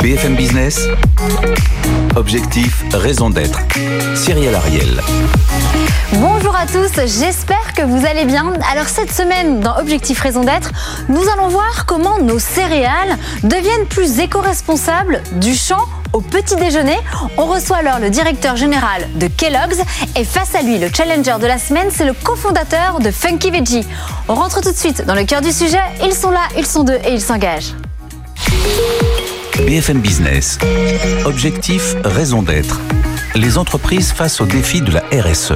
BFM Business, objectif, raison d'être. Cyril Ariel. Bonjour à tous, j'espère que vous allez bien. Alors cette semaine, dans Objectif Raison d'être, nous allons voir comment nos céréales deviennent plus éco-responsables du champ au petit déjeuner. On reçoit alors le directeur général de Kellogg's et face à lui, le challenger de la semaine, c'est le cofondateur de Funky Veggie. On rentre tout de suite dans le cœur du sujet. Ils sont là, ils sont deux et ils s'engagent. BFM Business. Objectif, raison d'être. Les entreprises face aux défis de la RSE.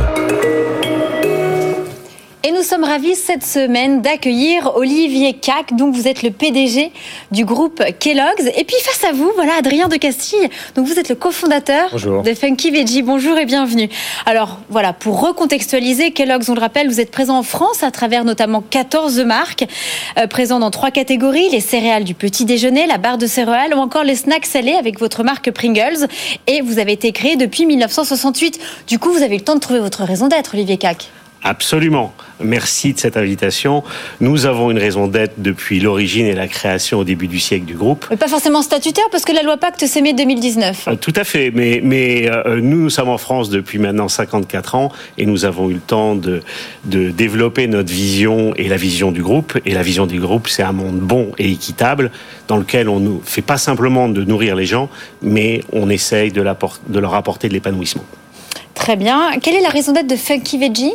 Nous sommes ravis cette semaine d'accueillir Olivier Cac. Donc vous êtes le PDG du groupe Kellogg's. Et puis face à vous, voilà Adrien de Castille. Donc vous êtes le cofondateur de Funky Veggie. Bonjour et bienvenue. Alors voilà, pour recontextualiser, Kellogg's, on le rappelle, vous êtes présent en France à travers notamment 14 marques, euh, présents dans trois catégories les céréales du petit déjeuner, la barre de céréales ou encore les snacks salés avec votre marque Pringles. Et vous avez été créé depuis 1968. Du coup, vous avez eu le temps de trouver votre raison d'être, Olivier Cac. Absolument. Merci de cette invitation. Nous avons une raison d'être depuis l'origine et la création au début du siècle du groupe. Mais pas forcément statutaire, parce que la loi Pacte s'est mise 2019. Euh, tout à fait. Mais, mais euh, nous, nous sommes en France depuis maintenant 54 ans et nous avons eu le temps de, de développer notre vision et la vision du groupe. Et la vision du groupe, c'est un monde bon et équitable dans lequel on ne fait pas simplement de nourrir les gens, mais on essaye de, de leur apporter de l'épanouissement. Très bien. Quelle est la raison d'être de Funky Veggie?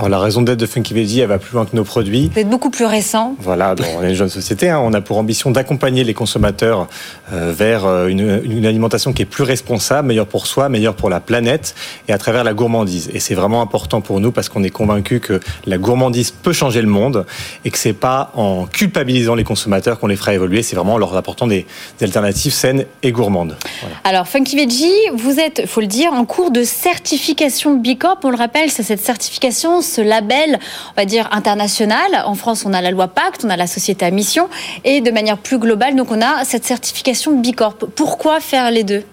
Alors la raison d'être de Funky Veggie, elle va plus loin que nos produits. Vous êtes beaucoup plus récent. Voilà, on est une jeune société. Hein. On a pour ambition d'accompagner les consommateurs euh, vers euh, une, une, alimentation qui est plus responsable, meilleure pour soi, meilleure pour la planète, et à travers la gourmandise. Et c'est vraiment important pour nous parce qu'on est convaincu que la gourmandise peut changer le monde et que c'est pas en culpabilisant les consommateurs qu'on les fera évoluer. C'est vraiment en leur apportant des, des alternatives saines et gourmandes. Voilà. Alors Funky Veggie, vous êtes, faut le dire, en cours de certification Bicorp. On le rappelle, c'est cette certification ce label, on va dire, international. En France, on a la loi Pacte, on a la société à mission, et de manière plus globale, donc on a cette certification Bicorp. Pourquoi faire les deux?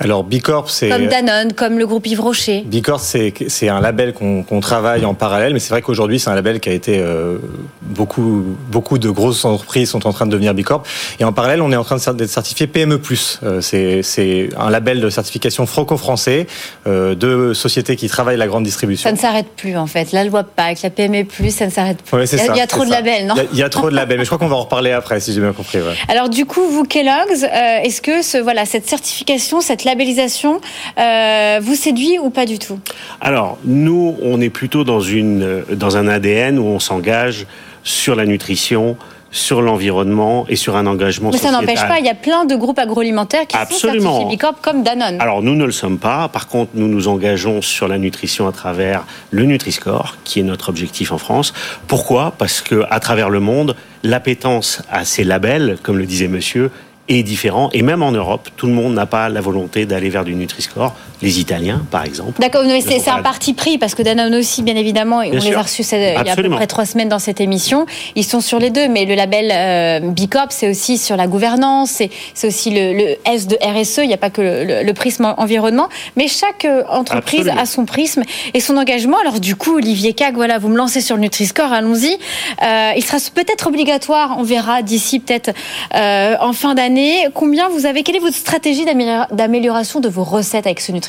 Alors Bicorp, c'est comme Danone, comme le groupe Yves Rocher. Bicorp, c'est c'est un label qu'on travaille en parallèle, mais c'est vrai qu'aujourd'hui c'est un label qui a été euh, beaucoup beaucoup de grosses entreprises sont en train de devenir Bicorp, et en parallèle on est en train d'être certifié PME+. Euh, c'est c'est un label de certification franco-français euh, de sociétés qui travaillent la grande distribution. Ça ne s'arrête plus en fait. La loi PAC, la PME+, ça ne s'arrête plus. Ouais, il, y a, ça, il y a trop de ça. labels, non il y, a, il y, a, trop de labels, mais je crois qu'on va en reparler après si j'ai bien compris. Ouais. Alors du coup, vous Kellogg's, euh, est-ce que ce, voilà cette certification, cette labellisation euh, vous séduit ou pas du tout? Alors, nous, on est plutôt dans, une, dans un ADN où on s'engage sur la nutrition, sur l'environnement et sur un engagement Mais ça n'empêche pas, il y a plein de groupes agroalimentaires qui Absolument. sont certifiés Bicorp comme Danone. Alors nous ne le sommes pas. Par contre, nous nous engageons sur la nutrition à travers le Nutri-Score, qui est notre objectif en France. Pourquoi? Parce que à travers le monde, l'appétence à ces labels, comme le disait Monsieur, est différent. Et même en Europe, tout le monde n'a pas la volonté d'aller vers du Nutri-Score. Les Italiens, par exemple. D'accord, mais c'est un parti pris, parce que Danone aussi, bien évidemment, bien on sûr. les a reçus il y a à peu près trois semaines dans cette émission. Ils sont sur les deux, mais le label euh, Bicorp, c'est aussi sur la gouvernance, c'est aussi le, le, S de RSE, il n'y a pas que le, le, prisme environnement, mais chaque euh, entreprise Absolument. a son prisme et son engagement. Alors du coup, Olivier Cag, voilà, vous me lancez sur le Nutri-Score, allons-y. Euh, il sera peut-être obligatoire, on verra d'ici peut-être euh, en fin d'année Combien vous avez Quelle est votre stratégie d'amélioration de vos recettes avec ce Nutri-Score?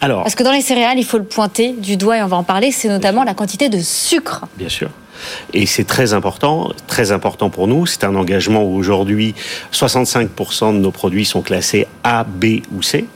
Alors, Parce que dans les céréales, il faut le pointer du doigt et on va en parler, c'est notamment la quantité de sucre. Bien sûr. Et c'est très important, très important pour nous. C'est un engagement où aujourd'hui, 65% de nos produits sont classés A, B ou C.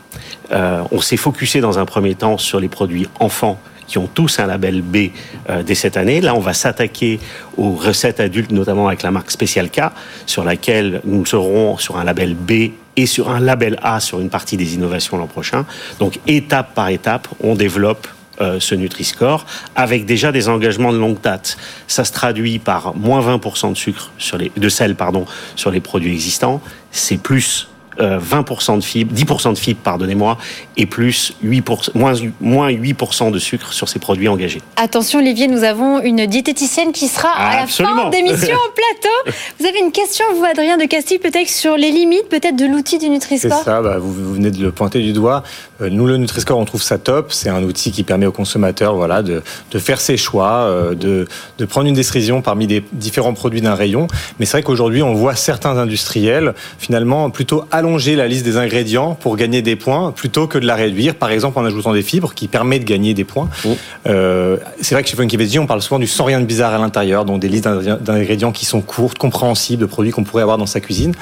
Euh, on s'est focusé dans un premier temps sur les produits enfants qui ont tous un label B euh, dès cette année. Là, on va s'attaquer aux recettes adultes, notamment avec la marque Special K, sur laquelle nous serons sur un label B et sur un label A sur une partie des innovations l'an prochain. Donc, étape par étape, on développe euh, ce Nutri-Score avec déjà des engagements de longue date. Ça se traduit par moins 20% de sucre sur les, de sel, pardon, sur les produits existants. C'est plus 20% de fibres, 10% de fibres, pardonnez-moi, et plus 8%, moins, moins 8% de sucre sur ces produits engagés. Attention, Olivier, nous avons une diététicienne qui sera Ah, à la fin d'émission au plateau. Vous avez une question, vous, Adrien de Castille, peut-être sur les limites, peut-être de l'outil du C'est Nutri-Score? ça, bah, vous, vous venez de le pointer du doigt. Nous, le Nutri-Score, on trouve ça top. C'est un outil qui permet aux consommateurs voilà, de, de faire ses choix, de, de prendre une décision parmi des différents produits d'un rayon. Mais c'est vrai qu'aujourd'hui, on voit certains industriels finalement plutôt allonger la liste des ingrédients pour gagner des points plutôt que de la réduire, par exemple en ajoutant des fibres qui permet de gagner des points. Oh. Euh, c'est vrai que chez Funky Veggie, on parle souvent du sans rien de bizarre à l'intérieur, donc des listes d'ingrédients qui sont courtes, compréhensibles, de produits qu'on pourrait avoir dans sa cuisine.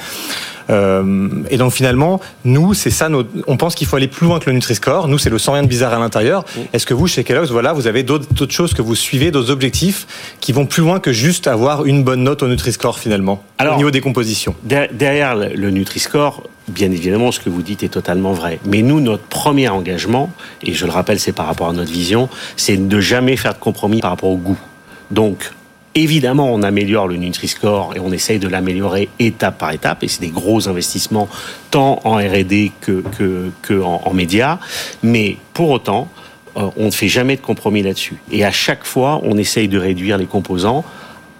Euh, et donc finalement, nous, c'est ça. on pense qu'il faut aller plus loin que le Nutri-Score. Nous, c'est le sans rien de bizarre à l'intérieur. Mm. Est-ce que vous, chez Kellogg's, voilà, vous avez d'autres choses que vous suivez, d'autres objectifs qui vont plus loin que juste avoir une bonne note au Nutri-Score finalement, au niveau des compositions? Derrière le Nutri-Score, bien évidemment, ce que vous dites est totalement vrai. Mais nous, notre premier engagement, et je le rappelle, c'est par rapport à notre vision, c'est de ne jamais faire de compromis par rapport au goût. Donc, Évidemment, on améliore le Nutri-Score et on essaye de l'améliorer étape par étape. Et c'est des gros investissements, tant en R&D que, que, en, médias. Mais pour autant, euh, on ne fait jamais de compromis là-dessus. Et à chaque fois, on essaye de réduire les composants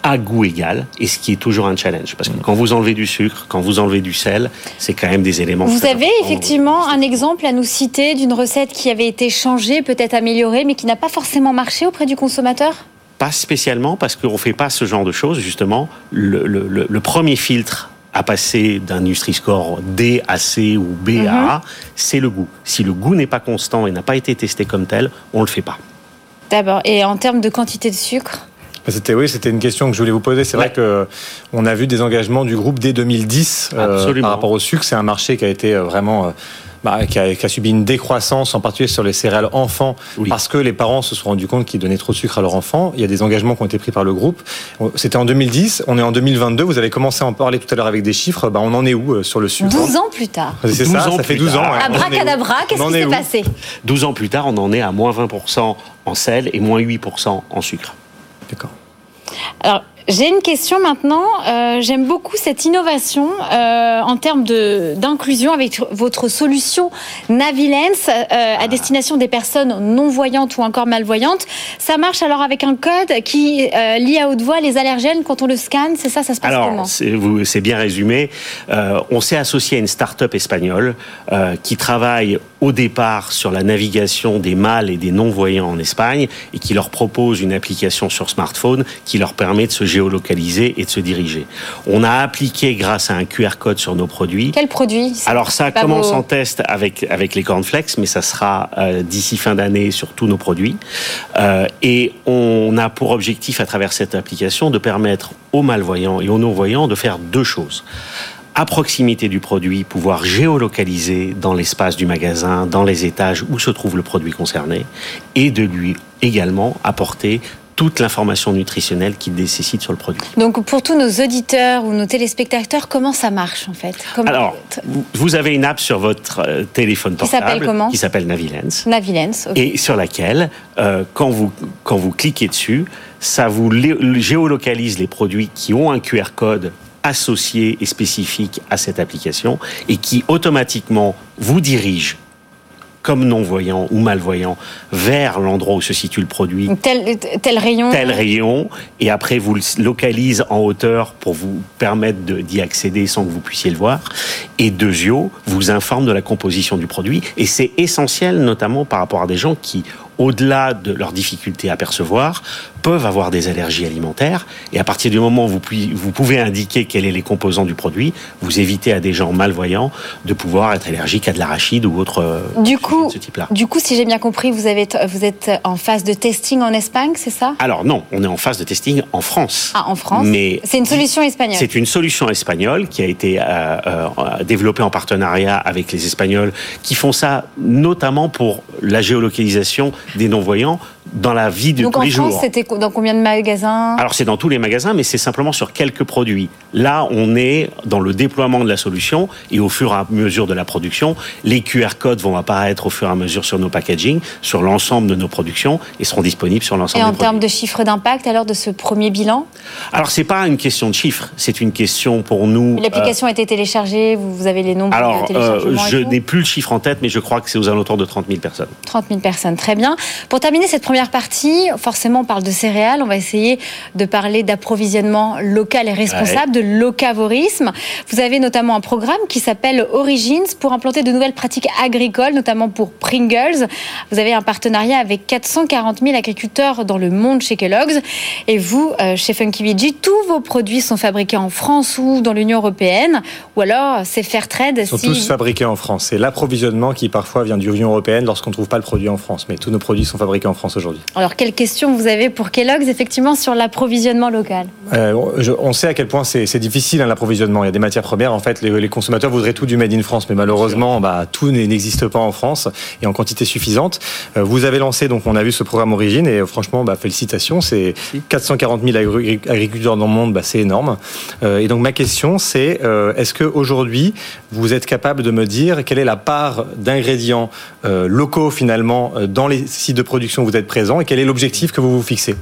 à goût égal, et ce qui est toujours un challenge. Parce que quand vous enlevez du sucre, quand vous enlevez du sel, c'est quand même des éléments. Vous avez effectivement un exemple à nous citer d'une recette qui avait été changée, peut-être améliorée, mais qui n'a pas forcément marché auprès du consommateur? Pas spécialement parce qu'on ne fait pas ce genre de choses, justement. Le, premier filtre à passer d'un Nutri-Score D à C ou B à A, mhm. c'est le goût. Si le goût n'est pas constant et n'a pas été testé comme tel, on ne le fait pas. D'abord. Et en termes de quantité de sucre? C'était oui, c'était une question que je voulais vous poser. C'est vrai que on a vu des engagements du groupe dès 2010 euh, par rapport au sucre. C'est un marché qui a été euh, vraiment euh, bah, qui, a, qui, a, subi une décroissance, en particulier sur les céréales enfants, parce que les parents se sont rendus compte qu'ils donnaient trop de sucre à leurs enfants. Il y a des engagements qui ont été pris par le groupe. C'était en 2010, on est en 2022, vous avez commencé à en parler tout à l'heure avec des chiffres. Bah, on en est où euh, sur le sucre 12 ans plus tard. C'est ça, ça fait 12 ans. Ouais. Abracadabra, qu'est-ce qui s'est passé? 12 ans plus tard, on en est à moins 20% en sel et moins 8% en sucre. D'accord. Alors, j'ai une question maintenant. Euh, j'aime beaucoup cette innovation euh, en termes d'inclusion avec votre solution Navilens euh, à destination des personnes non-voyantes ou encore malvoyantes. Ça marche alors avec un code qui lie à haute voix les allergènes quand on le scanne. C'est ça, ça se passe alors, comment? C'est bien résumé. on s'est associé à une start-up espagnole qui travaille au départ sur la navigation des mâles et des non-voyants en Espagne et qui leur propose une application sur smartphone qui leur permet de se géolocaliser et de se diriger. On a appliqué grâce à un QR code sur nos produits. Quel produit? Alors ça commence en test avec avec les cornflakes, mais ça sera euh, d'ici fin d'année sur tous nos produits. Euh, et on a pour objectif à travers cette application de permettre aux malvoyants et aux non-voyants de faire deux choses à proximité du produit, pouvoir géolocaliser dans l'espace du magasin, dans les étages où se trouve le produit concerné, et de lui également apporter toute l'information nutritionnelle qu'il nécessite sur le produit. Donc pour tous nos auditeurs ou nos téléspectateurs, comment ça marche en fait? Alors, vous avez une app sur votre euh, téléphone portable qui s'appelle comment? Qui s'appelle Navilens. Navilens. Et sur laquelle, euh, quand vous quand vous cliquez dessus, ça vous géolocalise les produits qui ont un QR code associé et spécifique à cette application et qui automatiquement vous dirige comme non-voyant ou malvoyant vers l'endroit où se situe le produit. Tel, tel rayon. Tel rayon. Et après, vous le localise en hauteur pour vous permettre d'y accéder sans que vous puissiez le voir. Et Dezio vous informe de la composition du produit. Et c'est essentiel, notamment par rapport à des gens qui au-delà de leurs difficultés à percevoir, peuvent avoir des allergies alimentaires. Et à partir du moment où vous, vous pouvez indiquer quels sont les composants du produit, vous évitez à des gens malvoyants de pouvoir être allergiques à de l'arachide ou autre euh, du coup, de ce type-là. Du coup, si j'ai bien compris, vous, avez, vous êtes en phase de testing en Espagne, c'est ça? Alors non, on est en phase de testing en France. Ah, en France? Mais C'est une solution espagnole C'est une solution espagnole qui a été euh, euh, développée en partenariat avec les Espagnols qui font ça notamment pour la géolocalisation des non-voyants dans la vie de tous les jours. Donc en France, c'était dans combien de magasins? Alors c'est dans tous les magasins, mais c'est simplement sur quelques produits. Là, on est dans le déploiement de la solution et au fur et à mesure de la production, les QR codes vont apparaître au fur et à mesure sur nos packaging, sur l'ensemble de nos productions et seront disponibles sur l'ensemble. Et en termes de chiffre d'impact, alors de ce premier bilan? Alors c'est pas une question de chiffres, c'est une question pour nous. L'application a été téléchargée, vous avez les nombres alors, de téléchargements. Euh, je n'ai plus le chiffre en tête, mais je crois que c'est aux alentours de 30 000 personnes. 30 000 personnes, très bien. Pour terminer cette première partie, forcément on parle de céréales, on va essayer de parler d'approvisionnement local et responsable, de locavorisme. Vous avez notamment un programme qui s'appelle Origins pour implanter de nouvelles pratiques agricoles, notamment pour Pringles. Vous avez un partenariat avec 440 000 agriculteurs dans le monde chez Kellogg's. Et vous, euh, chez Funky Veggie, tous vos produits sont fabriqués en France ou dans l'Union européenne, ou alors c'est Fairtrade. Ils sont tous fabriqués en France. C'est l'approvisionnement qui parfois vient de l'Union européenne lorsqu'on ne trouve pas le produit en France. Mais tous nos produits sont fabriqués en France aujourd'hui. Alors, quelle question vous avez pour Kellogg's, effectivement, sur l'approvisionnement local euh, On sait à quel point c'est difficile hein, l'approvisionnement. Il y a des matières premières. En fait, les, consommateurs voudraient tout du made in France, mais malheureusement, bah, tout n'existe pas en France et en quantité suffisante. Euh, vous avez lancé, donc on a vu ce programme Origine et euh, franchement, bah, félicitations. C'est 440 000 agriculteurs dans le monde, bah, c'est énorme. et donc ma question, c'est est-ce qu'aujourd'hui, vous êtes capable de me dire quelle est la part d'ingrédients locaux finalement dans les sites de production vous êtes présents et quel est l'objectif que vous vous fixez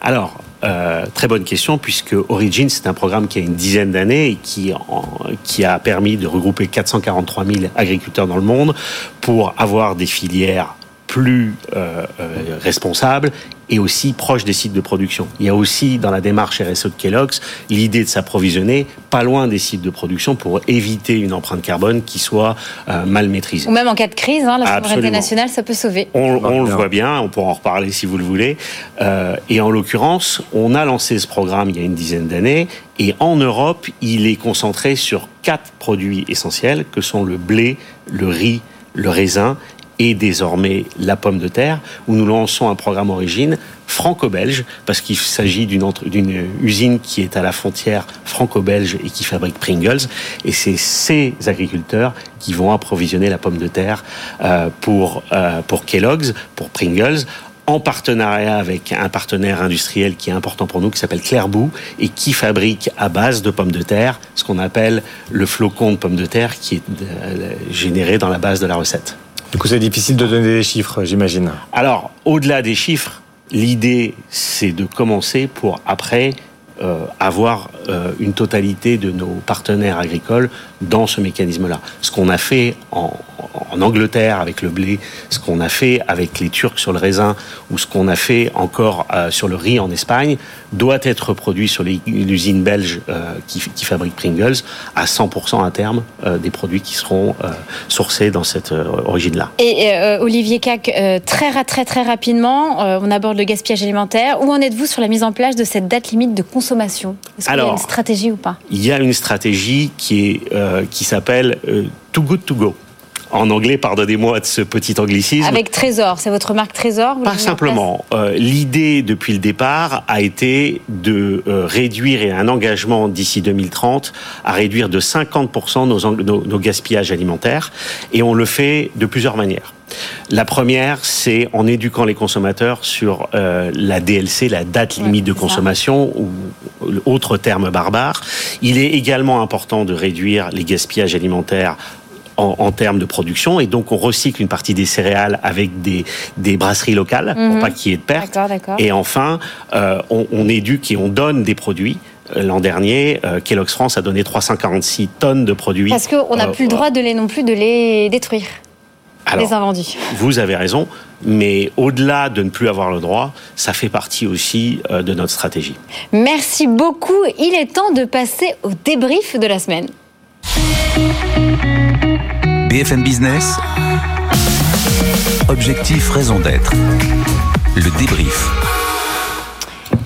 Alors, euh, très bonne question, puisque Origin, c'est un programme qui a une dizaine d'années et qui, a permis de regrouper 443 000 agriculteurs dans le monde pour avoir des filières plus euh, euh, responsable et aussi proche des sites de production. Il y a aussi dans la démarche RSE de Kellogg's l'idée de s'approvisionner pas loin des sites de production pour éviter une empreinte carbone qui soit euh, mal maîtrisée. Ou même en cas de crise, hein, la souveraineté nationale, ça peut sauver. On, on le voit bien, on pourra en reparler si vous le voulez. Euh, et en l'occurrence, on a lancé ce programme il y a une dizaine d'années et en Europe, il est concentré sur quatre produits essentiels que sont le blé, le riz, le raisin et désormais la pomme de terre, où nous lançons un programme origine franco-belge, parce qu'il s'agit d'une usine qui est à la frontière franco-belge et qui fabrique Pringles. Et c'est ces agriculteurs qui vont approvisionner la pomme de terre euh, pour, euh, pour Kellogg's, pour Pringles, en partenariat avec un partenaire industriel qui est important pour nous, qui s'appelle Clairbou, et qui fabrique à base de pommes de terre ce qu'on appelle le flocon de pommes de terre qui est euh, généré dans la base de la recette. Du coup, c'est difficile de donner des chiffres, j'imagine. Alors, au-delà des chiffres, l'idée, c'est de commencer pour après euh, avoir euh, une totalité de nos partenaires agricoles dans ce mécanisme-là. Ce qu'on a fait en, Angleterre avec le blé, ce qu'on a fait avec les Turcs sur le raisin, ou ce qu'on a fait encore euh, sur le riz en Espagne, doit être produit sur l'usine belge qui, qui, fabrique Pringles à 100% à terme des produits qui seront sourcés dans cette origine-là. Et Olivier Cac, très très très rapidement, on aborde le gaspillage alimentaire. Où en êtes-vous sur la mise en place de cette date limite de consommation? Consommation. Est-ce qu'il y a une stratégie ou pas? Il y a une stratégie qui, est, euh, qui s'appelle euh, Too Good To Go en anglais, pardonnez-moi de ce petit anglicisme. Avec Trésor, c'est votre marque Trésor Pas simplement. Euh, l'idée depuis le départ a été de réduire et un engagement d'ici 2030 à réduire de 50% nos, nos gaspillages alimentaires et on le fait de plusieurs manières. La première, c'est en éduquant les consommateurs sur euh, la DLC, la date limite de consommation, ou autre terme barbare. Il est également important de réduire les gaspillages alimentaires en, termes de production et donc on recycle une partie des céréales avec des, brasseries locales pour mhm. pas qu'il y ait de pertes. Et enfin, euh, on, éduque et on donne des produits. Euh, l'an dernier, Kellogg's France a donné 346 tonnes de produits. Parce qu'on n'a plus le droit de les non plus de les détruire. Alors, Vous avez raison, mais au-delà de ne plus avoir le droit, ça fait partie aussi euh, de notre stratégie. Merci beaucoup. Il est temps de passer au débrief de la semaine. BFM Business. Objectif, raison d'être. Le débrief.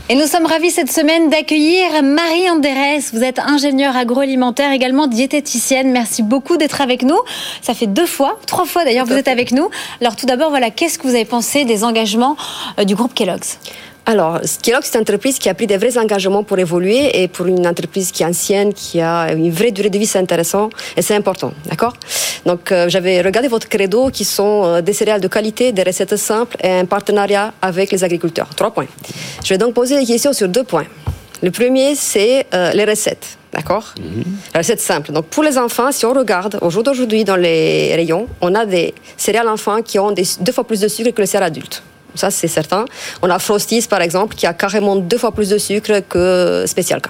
Et nous sommes ravis cette semaine d'accueillir Marie Anderès. Vous êtes ingénieure agroalimentaire, également diététicienne. Merci beaucoup d'être avec nous. Ça fait deux fois, trois fois d'ailleurs, vous êtes avec nous. Alors tout d'abord, voilà, qu'est-ce que vous avez pensé des engagements euh, du groupe Kellogg's? Alors, Kellogg, c'est une entreprise qui a pris des vrais engagements pour évoluer et pour une entreprise qui est ancienne, qui a une vraie durée de vie, c'est intéressant et c'est important, d'accord? Donc, euh, j'avais regardé votre credo qui sont euh, des céréales de qualité, des recettes simples et un partenariat avec les agriculteurs. Trois points. Je vais donc poser des questions sur deux points. Le premier, c'est euh, les recettes. D'accord? Mm La recette simple. Donc, pour les enfants, si on regarde au jour d'aujourd'hui dans les rayons, on a des céréales enfants qui ont deux fois plus de sucre que les céréales adultes. Ça, c'est certain. On a Frosties, par exemple, qui a carrément deux fois plus de sucre que Special K.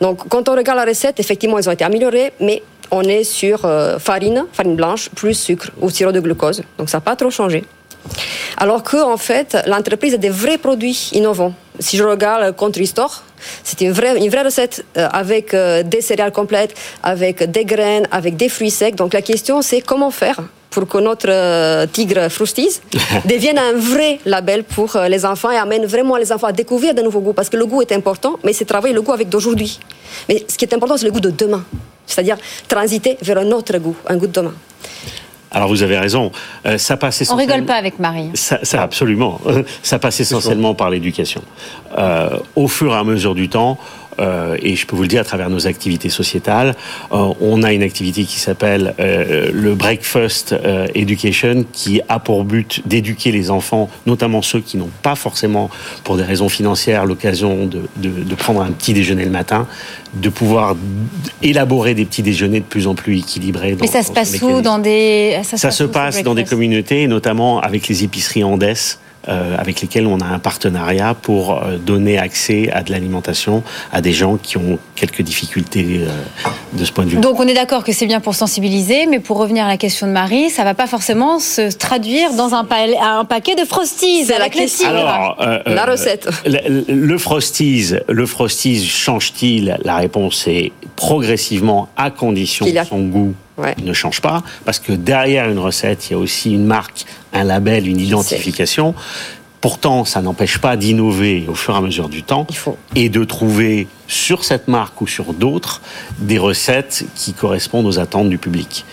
Donc, quand on regarde la recette, effectivement, elles ont été améliorées, mais on est sur euh, farine, farine blanche, plus sucre ou sirop de glucose. Donc, ça n'a pas trop changé. Alors que, en fait, l'entreprise a des vrais produits innovants. Si je regarde Country Store, c'est une vraie, une vraie recette euh, avec euh, des céréales complètes, avec des graines, avec des fruits secs. Donc la question, c'est comment faire pour que notre tigre Frusties devienne un vrai label pour les enfants et amène vraiment les enfants à découvrir de nouveaux goûts. Parce que le goût est important, mais c'est travailler le goût avec d'aujourd'hui. Mais ce qui est important, c'est le goût de demain. C'est-à-dire transiter vers un autre goût, un goût de demain. Alors vous avez raison, ça passe essentiellement... On rigole pas avec Marie. Ça, ça absolument. Ça passe essentiellement par l'éducation. Euh, au fur et à mesure du temps, euh, et je peux vous le dire à travers nos activités sociétales. Euh, on a une activité qui s'appelle euh, le Breakfast Education, qui a pour but d'éduquer les enfants, notamment ceux qui n'ont pas forcément, pour des raisons financières, l'occasion de, de, de, prendre un petit déjeuner le matin, de pouvoir élaborer des petits déjeuners de plus en plus équilibrés. Mais ça se passe où dans des ça, ça se passe dans des communautés, notamment avec les épiceries Andes. Euh, avec lesquels on a un partenariat pour euh, donner accès à de l'alimentation à des gens qui ont quelques difficultés euh, de ce point de vue. Donc on est d'accord que c'est bien pour sensibiliser, mais pour revenir à la question de Marie, ça va pas forcément se traduire dans un, un paquet de Frosties C'est la question. Alors, la recette. Le, le, Frosties, le Frosties change-t-il? La réponse est progressivement à condition que son goût ne change pas, parce que derrière une recette, il y a aussi une marque, un label, une identification. Pourtant, ça n'empêche pas d'innover au fur et à mesure du temps et de trouver sur cette marque ou sur d'autres des recettes qui correspondent aux attentes du public.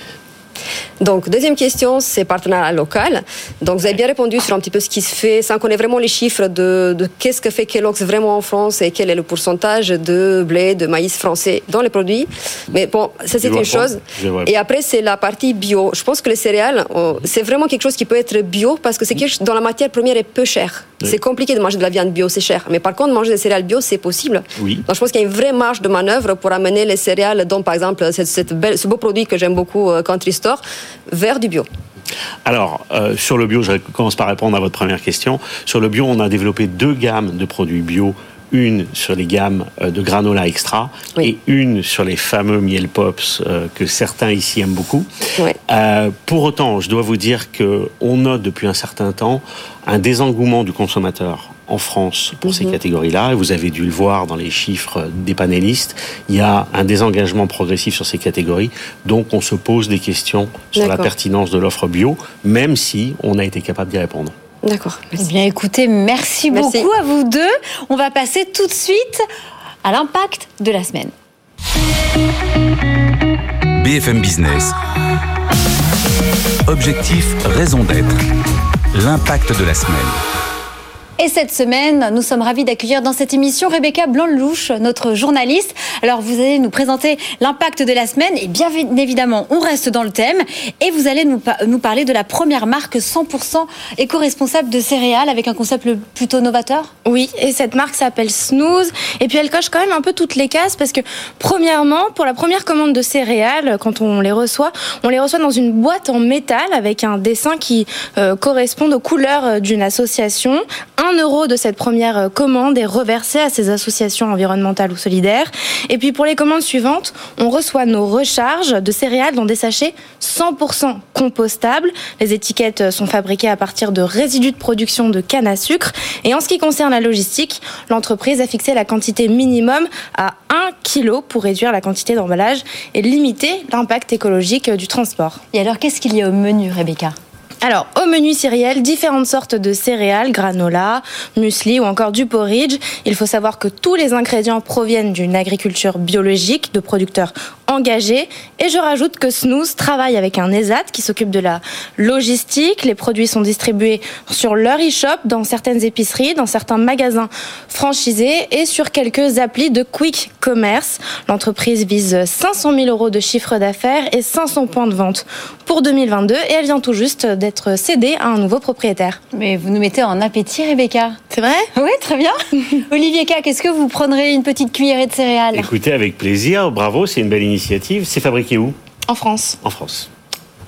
Donc, deuxième question, c'est partenariat local. Donc, vous avez bien répondu sur un petit peu ce qui se fait, sans connaître vraiment les chiffres de, de qu'est-ce que fait Kellogg's vraiment en France et quel est le pourcentage de blé, de maïs français dans les produits. Mais bon, ça c'est une chose. Et après, c'est la partie bio. Je pense que les céréales, c'est vraiment quelque chose qui peut être bio parce que c'est quelque chose dont la matière première est peu chère. C'est compliqué de manger de la viande bio, c'est cher. Mais par contre, manger des céréales bio, c'est possible. Oui. Donc, je pense qu'il y a une vraie marge de manœuvre pour amener les céréales, dont par exemple cette, cette belle, ce beau produit que j'aime beaucoup, euh, Country Store, vers du bio. Alors, euh, sur le bio, je commence par répondre à votre première question. Sur le bio, on a développé deux gammes de produits bio une sur les gammes euh, de granola extra et une sur les fameux miel pops euh, que certains ici aiment beaucoup. Euh, pour autant, je dois vous dire que on note depuis un certain temps un désengouement du consommateur en France pour ces mhm. catégories-là. Vous avez dû le voir dans les chiffres des panélistes. Il y a un désengagement progressif sur ces catégories. Donc, on se pose des questions sur la pertinence de l'offre bio, même si on a été capable d'y répondre. D'accord. Eh bien, écoutez, merci, beaucoup à vous deux. On va passer tout de suite à l'impact de la semaine. BFM Business. Objectif, raison d'être. L'impact de la semaine. Et cette semaine, nous sommes ravis d'accueillir dans cette émission Rebecca Blanc-Louche, notre journaliste. Alors, vous allez nous présenter l'impact de la semaine et bien évidemment, on reste dans le thème et vous allez nous, parler de la première marque 100% éco-responsable de céréales avec un concept plutôt novateur. Oui, et cette marque s'appelle Snooze et puis elle coche quand même un peu toutes les cases parce que premièrement, pour la première commande de céréales, quand on les reçoit, on les reçoit dans une boîte en métal avec un dessin qui euh, correspond aux couleurs euh, d'une association. 1 euro de cette première euh, commande est reversé à ces associations environnementales ou solidaires. Et puis pour les commandes suivantes, on reçoit nos recharges de céréales dans des sachets 100% compostables. Les étiquettes sont fabriquées à partir de résidus de production de canne à sucre. Et en ce qui concerne la logistique, l'entreprise a fixé la quantité minimum à 1 kg pour réduire la quantité d'emballage et limiter l'impact écologique du transport. Et alors qu'est-ce qu'il y a au menu, Rebecca? Alors, au menu céréales, différentes sortes de céréales, granola, muesli ou encore du porridge. Il faut savoir que tous les ingrédients proviennent d'une agriculture biologique, de producteurs engagés. Et je rajoute que Snooze travaille avec un ESAT qui s'occupe de la logistique. Les produits sont distribués sur leur e-shop, dans certaines épiceries, dans certains magasins franchisés et sur quelques applis de quick commerce. L'entreprise vise 500 000 euros de chiffre d'affaires et 500 points de vente pour 2022 et elle vient tout juste d'être être cédé à un nouveau propriétaire. Mais vous nous mettez en appétit, Rebecca. C'est vrai? Oui, très bien. Olivier K, est-ce que vous prendrez une petite cuillerée de céréales? Écoutez, avec plaisir. Bravo, c'est une belle initiative. C'est fabriqué où? En France. En France.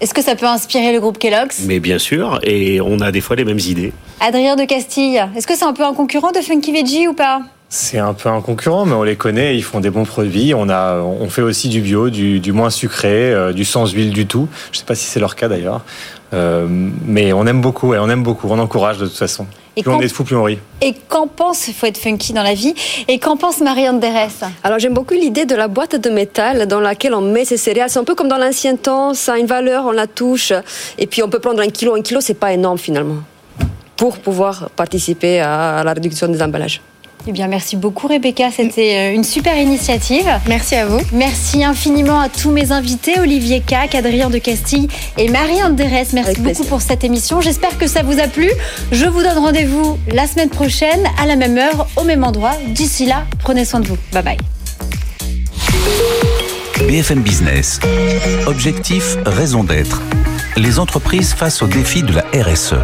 Est-ce que ça peut inspirer le groupe Kellogg's? Mais bien sûr, et on a des fois les mêmes idées. Adrien de Castille, est-ce que c'est un peu un concurrent de Funky Veggie ou pas? C'est un peu un concurrent, mais on les connaît, ils font des bons produits. On, a, on fait aussi du bio, du, moins sucré, euh, du sans huile du tout. Je ne sais pas si c'est leur cas d'ailleurs. Euh, mais on aime beaucoup, et on aime beaucoup, on encourage de toute façon. Et plus on est de fou, plus on rit. Et qu'en pense, il faut être funky dans la vie, et qu'en pense Marianne Derès Alors j'aime beaucoup l'idée de la boîte de métal dans laquelle on met ses céréales. C'est un peu comme dans l'ancien temps, ça a une valeur, on la touche, et puis on peut prendre un kilo. Un kilo, c'est pas énorme finalement, pour pouvoir participer à la réduction des emballages. Eh bien, merci beaucoup Rebecca, c'était euh, une super initiative. Merci à vous. Merci infiniment à tous mes invités, Olivier Cac, Adrien de Castille et Marie-Anne Derès. Merci beaucoup pour cette émission. J'espère que ça vous a plu. Je vous donne rendez-vous la semaine prochaine à la même heure, au même endroit. D'ici là, prenez soin de vous. Bye bye. BFM Business. Objectif, raison d'être. Les entreprises face au défi de la RSE.